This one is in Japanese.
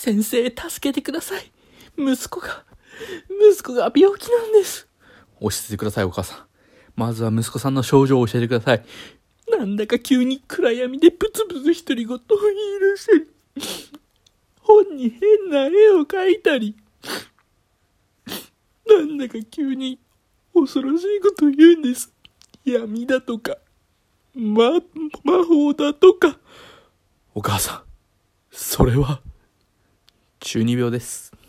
先生、助けてください。息子が、息子が病気なんです。落ち着いてください、お母さん。まずは息子さんの症状を教えてください。なんだか急に暗闇でブツブツ独り言を言い出したり、本に変な絵を描いたり、なんだか急に恐ろしいことを言うんです。闇だとか、ま、魔法だとか。お母さん、それは、中二病です。